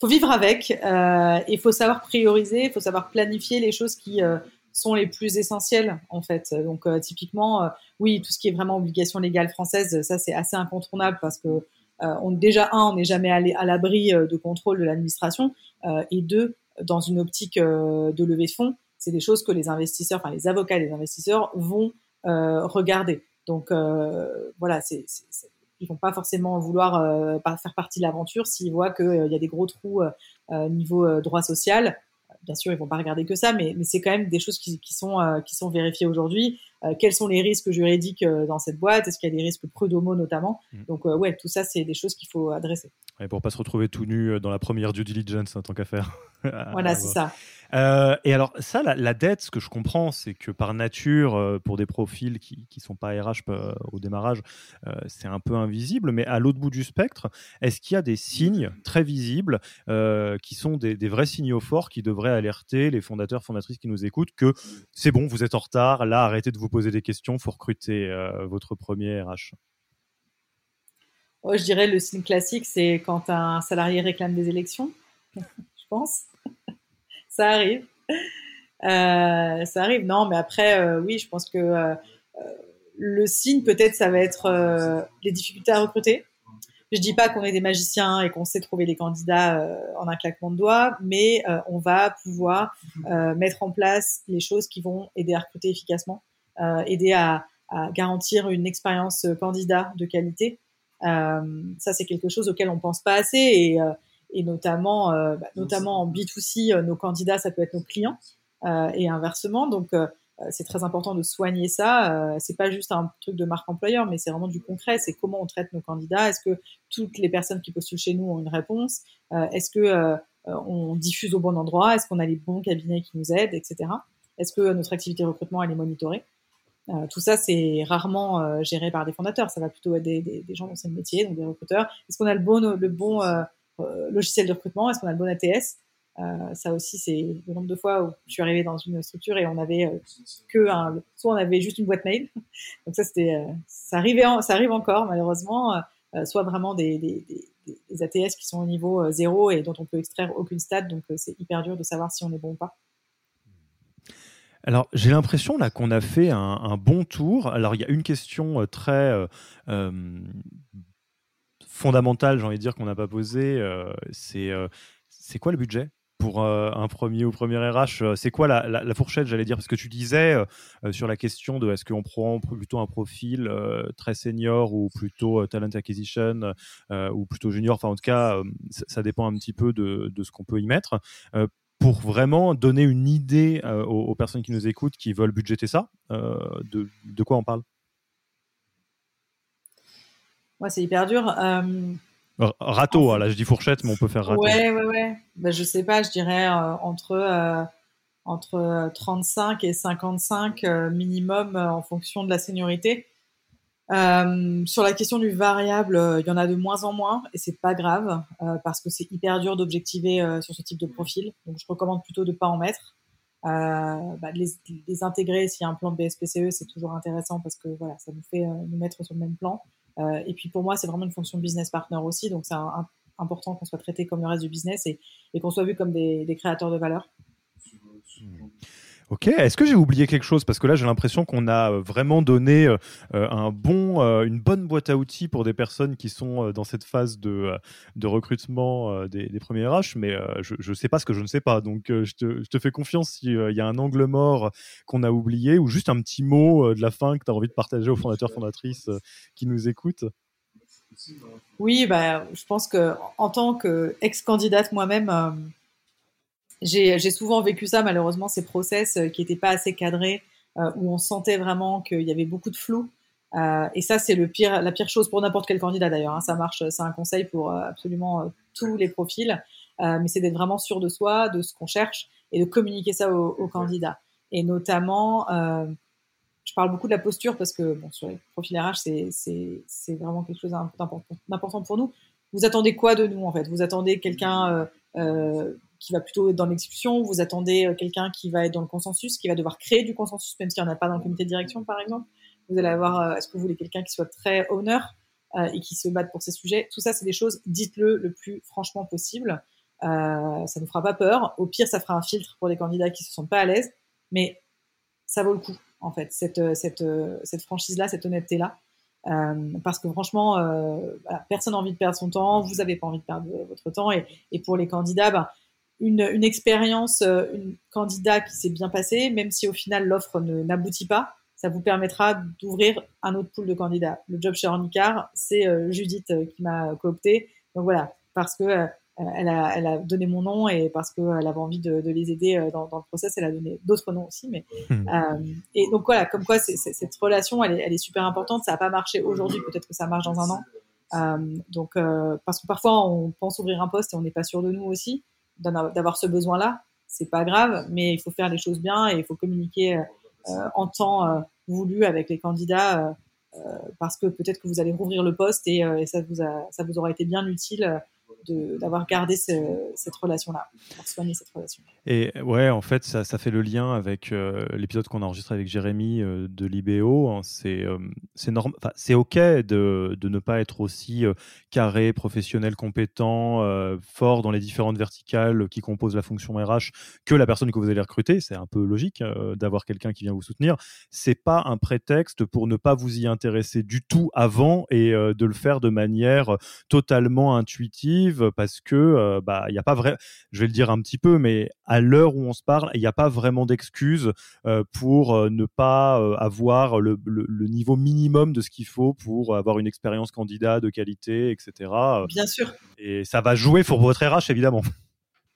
faut vivre avec. Euh, il faut savoir prioriser, il faut savoir planifier les choses qui euh, sont les plus essentielles en fait. Donc euh, typiquement, euh, oui, tout ce qui est vraiment obligation légale française, ça c'est assez incontournable parce que on, déjà un, on n'est jamais allé à l'abri de contrôle de l'administration, et deux, dans une optique de levée de fonds, c'est des choses que les investisseurs, enfin les avocats des investisseurs vont regarder. Donc voilà, c'est, ils vont pas forcément vouloir faire partie de l'aventure s'ils voient qu'il y a des gros trous niveau droit social bien sûr, ils vont pas regarder que ça, mais, mais c'est quand même des choses qui, qui sont, euh, qui sont vérifiées aujourd'hui. Euh, quels sont les risques juridiques euh, dans cette boîte? Est-ce qu'il y a des risques prud'homo notamment? Mmh. Donc, ouais, tout ça, c'est des choses qu'il faut adresser. Et pour pas se retrouver tout nu dans la première due diligence, en tant qu'affaire. *laughs* voilà, c'est ça. Euh, et alors, ça, la, dette, ce que je comprends, c'est que par nature, euh, pour des profils qui ne sont pas RH euh, au démarrage, c'est un peu invisible. Mais à l'autre bout du spectre, est-ce qu'il y a des signes très visibles qui sont des, vrais signaux forts qui devraient alerter les fondateurs, fondatrices qui nous écoutent que c'est bon, vous êtes en retard, là, arrêtez de vous poser des questions, il faut recruter votre premier RH oh, Je dirais le signe classique, c'est quand un salarié réclame des élections, *laughs* je pense ça arrive. Euh, ça arrive, non, mais après, euh, oui, je pense que euh, le signe, peut-être, ça va être les difficultés à recruter. Je dis pas qu'on est des magiciens et qu'on sait trouver les candidats en un claquement de doigts, mais on va pouvoir mettre en place les choses qui vont aider à recruter efficacement, aider à, à, garantir une expérience candidat de qualité. ça, c'est quelque chose auquel on pense pas assez et et notamment, euh, bah, notamment en B2C, euh, nos candidats, ça peut être nos clients euh, et inversement. Donc, c'est très important de soigner ça. c'est pas juste un truc de marque employeur, mais c'est vraiment du concret. C'est comment on traite nos candidats. Est-ce que toutes les personnes qui postulent chez nous ont une réponse? Est-ce que on diffuse au bon endroit? Est-ce qu'on a les bons cabinets qui nous aident, etc. Est-ce que notre activité recrutement elle est monitorée? Tout ça, c'est rarement géré par des fondateurs. Ça va plutôt être des, des, gens dans ce métier, donc des recruteurs. Est-ce qu'on a le bon, le bon euh, logiciel de recrutement Est-ce qu'on a le bon ATS euh, ça aussi, c'est le nombre de fois où je suis arrivée dans une structure et on avait euh, que soit on avait juste une boîte mail. *laughs* Donc ça, c'était, ça ça arrive encore malheureusement, soit vraiment des, ATS qui sont au niveau zéro et dont on peut extraire aucune stat. Donc c'est hyper dur de savoir si on est bon ou pas. Alors, j'ai l'impression là qu'on a fait un, bon tour. Alors, il y a une question très fondamentale, j'ai envie de dire, qu'on n'a pas posé, euh, c'est euh, c'est quoi le budget pour euh, un premier ou premier RH C'est quoi la, fourchette, j'allais dire? Parce que tu disais sur la question de est-ce qu'on prend plutôt un profil très senior ou plutôt talent acquisition ou plutôt junior? Enfin, en tout cas, ça, dépend un petit peu de, de ce qu'on peut y mettre. pour vraiment donner une idée aux, personnes qui nous écoutent, qui veulent budgéter ça, de, de quoi on parle? Ouais, c'est hyper dur. Euh... Râteau, hein, là je dis fourchette, mais on peut faire râteau. Ouais, ouais, ouais. Ben, je sais pas, je dirais euh, entre, euh, entre 35 et 55 euh, minimum en fonction de la seniorité. sur la question du variable, il y en a de moins en moins et c'est pas grave parce que c'est hyper dur d'objectiver sur ce type de profil. Donc je recommande plutôt de pas en mettre. Bah, les, les, intégrer s'il y a un plan de BSPCE, c'est toujours intéressant parce que voilà, ça nous fait nous mettre sur le même plan. Euh, et puis pour moi, c'est vraiment une fonction de business partner aussi. Donc c'est important qu'on soit traité comme le reste du business et, qu'on soit vu comme des, des créateurs de valeur. Ok, est-ce que j'ai oublié quelque chose? Parce que là, j'ai l'impression qu'on a euh, vraiment donné euh, euh, un bon, une bonne boîte à outils pour des personnes qui sont dans cette phase de, recrutement des, premiers RH, mais je ne sais pas ce que je ne sais pas. Donc, je te, je, te, fais confiance s'il y a un angle mort qu'on a oublié ou juste un petit mot de la fin que tu as envie de partager aux fondateurs, fondatrices qui nous écoutent. Oui, bah, je pense que en tant qu'ex-candidate moi-même, j'ai souvent vécu ça, malheureusement, ces process euh, qui n'étaient pas assez cadrés, euh, où on sentait vraiment qu'il y avait beaucoup de flou. Euh, et ça, c'est le pire, la pire chose pour n'importe quel candidat d'ailleurs. Hein. Ça marche, c'est un conseil pour absolument tous les profils. mais c'est d'être vraiment sûr de soi, de ce qu'on cherche, et de communiquer ça aux, candidats. Et notamment, je parle beaucoup de la posture parce que bon, sur les profils RH, c'est vraiment quelque chose d'important pour nous. Vous attendez quoi de nous en fait? Vous attendez quelqu'un euh, qui va plutôt être dans l'exécution, vous attendez euh, quelqu'un qui va être dans le consensus, qui va devoir créer du consensus, même s'il n'y en a pas dans le comité de direction, par exemple. Vous allez avoir, euh, est-ce que vous voulez quelqu'un qui soit très honneur euh, et qui se batte pour ces sujets? Tout ça, c'est des choses, dites-le le plus franchement possible. Ça ne fera pas peur. Au pire, ça fera un filtre pour les candidats qui se sentent pas à l'aise, mais ça vaut le coup, en fait, cette, franchise-là, cette honnêteté-là. Parce que franchement, personne n'a envie de perdre son temps, vous n'avez pas envie de perdre votre temps, et, et pour les candidats, bah, une, une expérience, une candidat qui s'est bien passé, même si au final l'offre n'aboutit pas, ça vous permettra d'ouvrir un autre pool de candidats. Le job chez Ornicar, c'est Judith qui m'a coopté. Donc voilà, parce que euh, elle, a, elle a donné mon nom et parce qu'elle avait envie de, de les aider euh, dans, dans, le process, elle a donné d'autres noms aussi. Mais *laughs* hmm. euh, et donc voilà, comme quoi cette relation, elle est, elle est, super importante. Ça n'a pas marché aujourd'hui, peut-être que ça marche dans un an. Euh, donc parce que parfois on pense ouvrir un poste et on n'est pas sûr de nous aussi d'avoir ce besoin-là. C'est pas grave, mais il faut faire les choses bien et il faut communiquer en temps voulu avec les candidats. parce que peut-être que vous allez rouvrir le poste et, et ça, vous a, ça vous aura été bien utile d'avoir gardé cette relation-là, soigner cette relation. Et ouais, en fait, ça, fait le lien avec euh, l'épisode qu'on a enregistré avec Jérémy euh, de l'IBO. Hein. c'est euh, c'est ok de, de, ne pas être aussi carré, professionnel, compétent, fort dans les différentes verticales qui composent la fonction RH que la personne que vous allez recruter. C'est un peu logique d'avoir quelqu'un qui vient vous soutenir. C'est pas un prétexte pour ne pas vous y intéresser du tout avant et de le faire de manière totalement intuitive parce que euh, bah il y a pas vrai, je vais le dire un petit peu, mais à l'heure où on se parle, il n'y a pas vraiment d'excuses euh, pour ne pas avoir le, niveau minimum de ce qu'il faut pour avoir une expérience candidat de qualité, etc. Bien sûr. Et ça va jouer pour votre RH évidemment.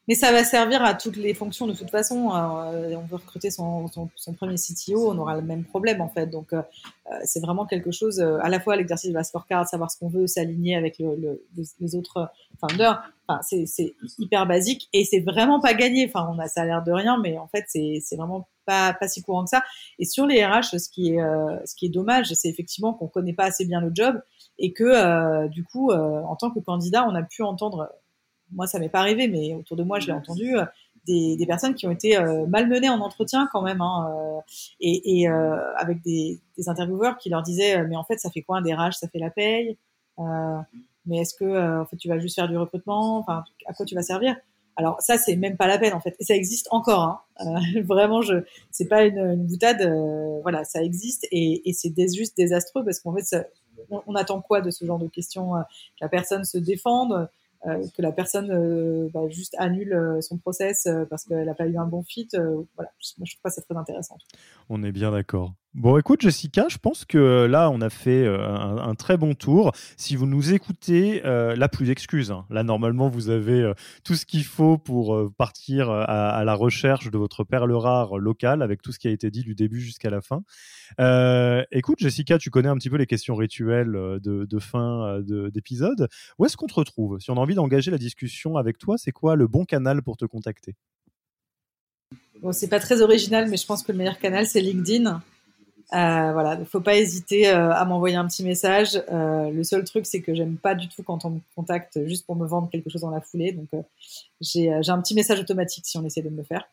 Mais ça va servir à toutes les fonctions de toute façon. Euh, on veut recruter son, son, son, premier CTO, on aura le même problème en fait. Donc euh, euh c'est vraiment quelque chose, euh, à la fois l'exercice de la scorecard, savoir ce qu'on veut, s'aligner avec le, le, les autres founders. Enfin, c'est hyper basique et c'est vraiment pas gagné. Enfin, on a ça a l'air de rien, mais en fait c'est vraiment pas, pas si courant que ça. Et sur les RH, ce qui est, ce qui est dommage, c'est effectivement qu'on connaît pas assez bien le job et que du coup, en tant que candidat, on a pu entendre moi ça m'est pas arrivé, mais autour de moi je l'ai entendu, euh, des, des, personnes qui ont été euh, malmenées en entretien quand même, hein, euh, et, et avec des, des, intervieweurs qui leur disaient mais en fait ça fait quoi un DRH, ça fait la paye, mais est-ce que en fait tu vas juste faire du recrutement, enfin à quoi tu vas servir? Alors ça c'est même pas la peine en fait. Et ça existe encore hein. *laughs* vraiment je c'est pas une, une boutade voilà ça existe et, et c'est juste désastreux parce qu'en fait ça, on, on, attend quoi de ce genre de questions? Que la personne se défende euh, que la personne euh, bah, juste annule euh, son process parce qu'elle n'a pas eu un bon fit. voilà, moi je trouve pas ça très intéressant. On est bien d'accord. Bon, écoute, Jessica, je pense que là, on a fait un, très bon tour. Si vous nous écoutez, là, plus d'excuses. Hein. Là, normalement, vous avez tout ce qu'il faut pour partir à, la recherche de votre perle rare locale avec tout ce qui a été dit du début jusqu'à la fin. Euh, écoute, Jessica, tu connais un petit peu les questions rituelles euh, de, fin euh, d'épisode. Où est-ce qu'on te retrouve? Si on a envie d'engager la discussion avec toi, c'est quoi le bon canal pour te contacter? Bon, c'est pas très original, mais je pense que le meilleur canal, c'est LinkedIn. Euh, voilà, il faut pas hésiter euh, à m'envoyer un petit message. Euh, le seul truc, c'est que j'aime pas du tout quand on me contacte juste pour me vendre quelque chose dans la foulée. Donc, euh, j'ai un petit message automatique si on essaie de me le faire.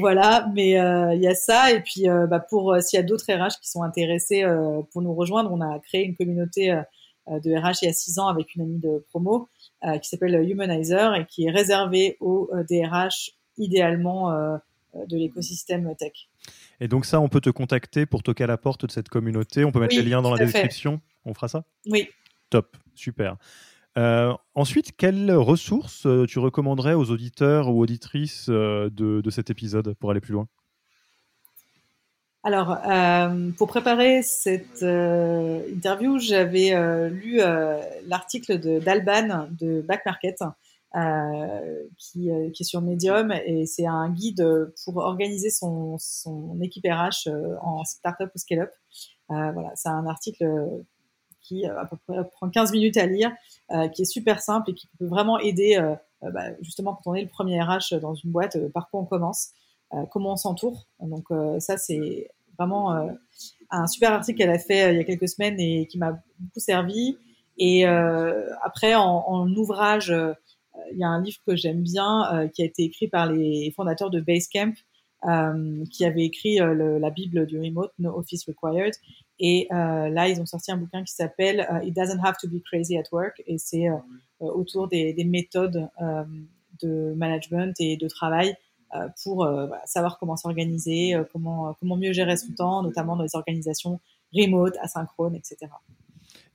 voilà, mais il y a ça. Et puis, bah, pour s'il y a d'autres RH qui sont intéressés pour nous rejoindre, on a créé une communauté de RH il y a six ans avec une amie de promo qui s'appelle Humanizer et qui est réservée aux DRH idéalement de l'écosystème tech. Et donc ça, on peut te contacter pour toquer à la porte de cette communauté. On peut mettre les liens dans la description. On fera ça? Oui. Top, super. Euh, ensuite, quelles ressources euh, tu recommanderais aux auditeurs ou auditrices euh, de, de, cet épisode pour aller plus loin? Alors, pour préparer cette interview, j'avais lu l'article d'Alban de, de Back Market euh, qui, euh, qui, est sur Medium et c'est un guide pour organiser son, équipe RH euh, en startup ou scale-up. voilà, c'est un article qui à peu près prend 15 minutes à lire, qui est super simple et qui peut vraiment aider bah, justement quand on est le premier RH dans une boîte, par quoi on commence, comment on s'entoure. Donc ça c'est vraiment un super article qu'elle a fait il y a quelques semaines et qui m'a beaucoup servi. Et après en ouvrage il y a un livre que j'aime bien euh, qui a été écrit par les fondateurs de Basecamp, euh, qui avait écrit euh, la Bible du remote, No Office Required. Et là, ils ont sorti un bouquin qui s'appelle It Doesn't Have to Be Crazy at Work, et c'est autour des, des méthodes de management et de travail pour savoir comment s'organiser, comment, comment mieux gérer son temps, notamment dans les organisations remote, asynchrones, etc.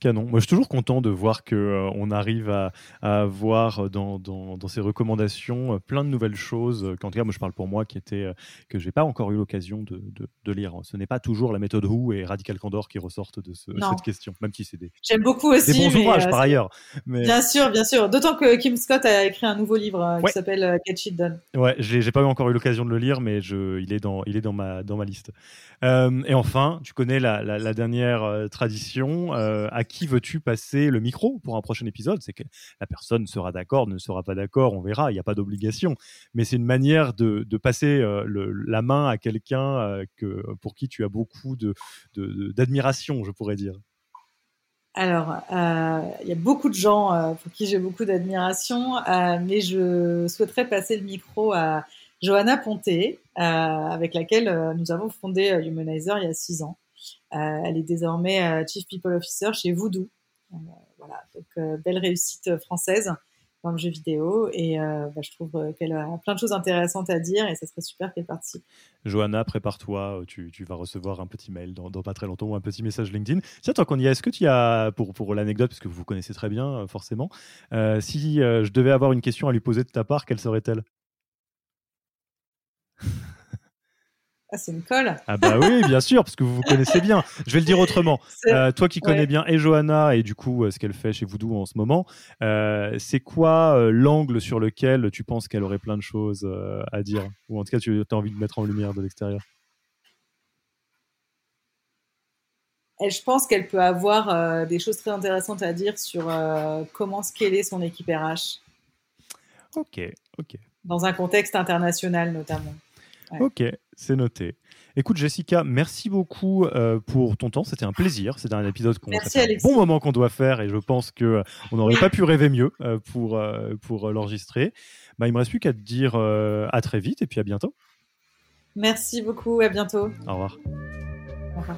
Canon. Moi, je suis toujours content de voir que euh, on arrive à, à avoir dans, dans, dans, ces recommandations euh, plein de nouvelles choses. En tout cas, moi, je parle pour moi qui était euh, que j'ai pas encore eu l'occasion de, de, de, lire. Ce n'est pas toujours la méthode Who et Radical Candor qui ressortent de ce, cette question, même si c'est des. J'aime beaucoup aussi. Des bons ouvrages par ailleurs. Mais... Bien sûr, bien sûr. D'autant que Kim Scott a écrit un nouveau livre qui s'appelle Catch It Done. Ouais, j'ai pas encore eu l'occasion de le lire, mais je, il est dans, il est dans ma, dans ma liste. Euh, et enfin, tu connais la, la, la dernière euh, tradition. Euh, à qui veux-tu passer le micro pour un prochain épisode? C'est que la personne sera d'accord, ne sera pas d'accord, on verra. Il n'y a pas d'obligation, mais c'est une manière de, passer le, la main à quelqu'un que pour qui tu as beaucoup d'admiration, je pourrais dire. Alors, il y a beaucoup de gens pour qui j'ai beaucoup d'admiration, mais je souhaiterais passer le micro à Johanna Ponté, euh, avec laquelle euh, nous avons fondé euh, Humanizer il y a six ans. Elle est désormais Chief People Officer chez Voodoo. voilà, donc belle réussite française dans le jeu vidéo et bah, je trouve qu'elle a plein de choses intéressantes à dire et ça serait super qu'elle participe. Johanna, prépare-toi, tu, vas recevoir un petit mail dans, pas très longtemps ou un petit message LinkedIn. Tiens, tant qu'on y est, est-ce que tu as, pour, l'anecdote, parce que vous vous connaissez très bien forcément, si je devais avoir une question à lui poser de ta part, quelle serait-elle? Ah, c'est une colle. Ah bah oui, bien sûr, parce que vous vous connaissez bien. Je vais le dire autrement. Euh, toi qui connais bien et Johanna et du coup euh, ce qu'elle fait chez Voodoo en ce moment, euh, c'est quoi l'angle sur lequel tu penses qu'elle aurait plein de choses à dire? Ou en tout cas, tu as envie de mettre en lumière de l'extérieur? Je pense qu'elle peut avoir des choses très intéressantes à dire sur comment scaler son équipe RH. Ok, ok. Dans un contexte international notamment. Ok, c'est noté. Écoute Jessica, merci beaucoup euh, pour ton temps. C'était un plaisir. C'était un épisode qu'on un bon moment qu'on doit faire et je pense que euh, on n'aurait pas pu rêver mieux euh, pour pour l'enregistrer. Bah, il me reste plus qu'à te dire à très vite et puis à bientôt. Merci beaucoup. À bientôt. Au revoir. Au revoir.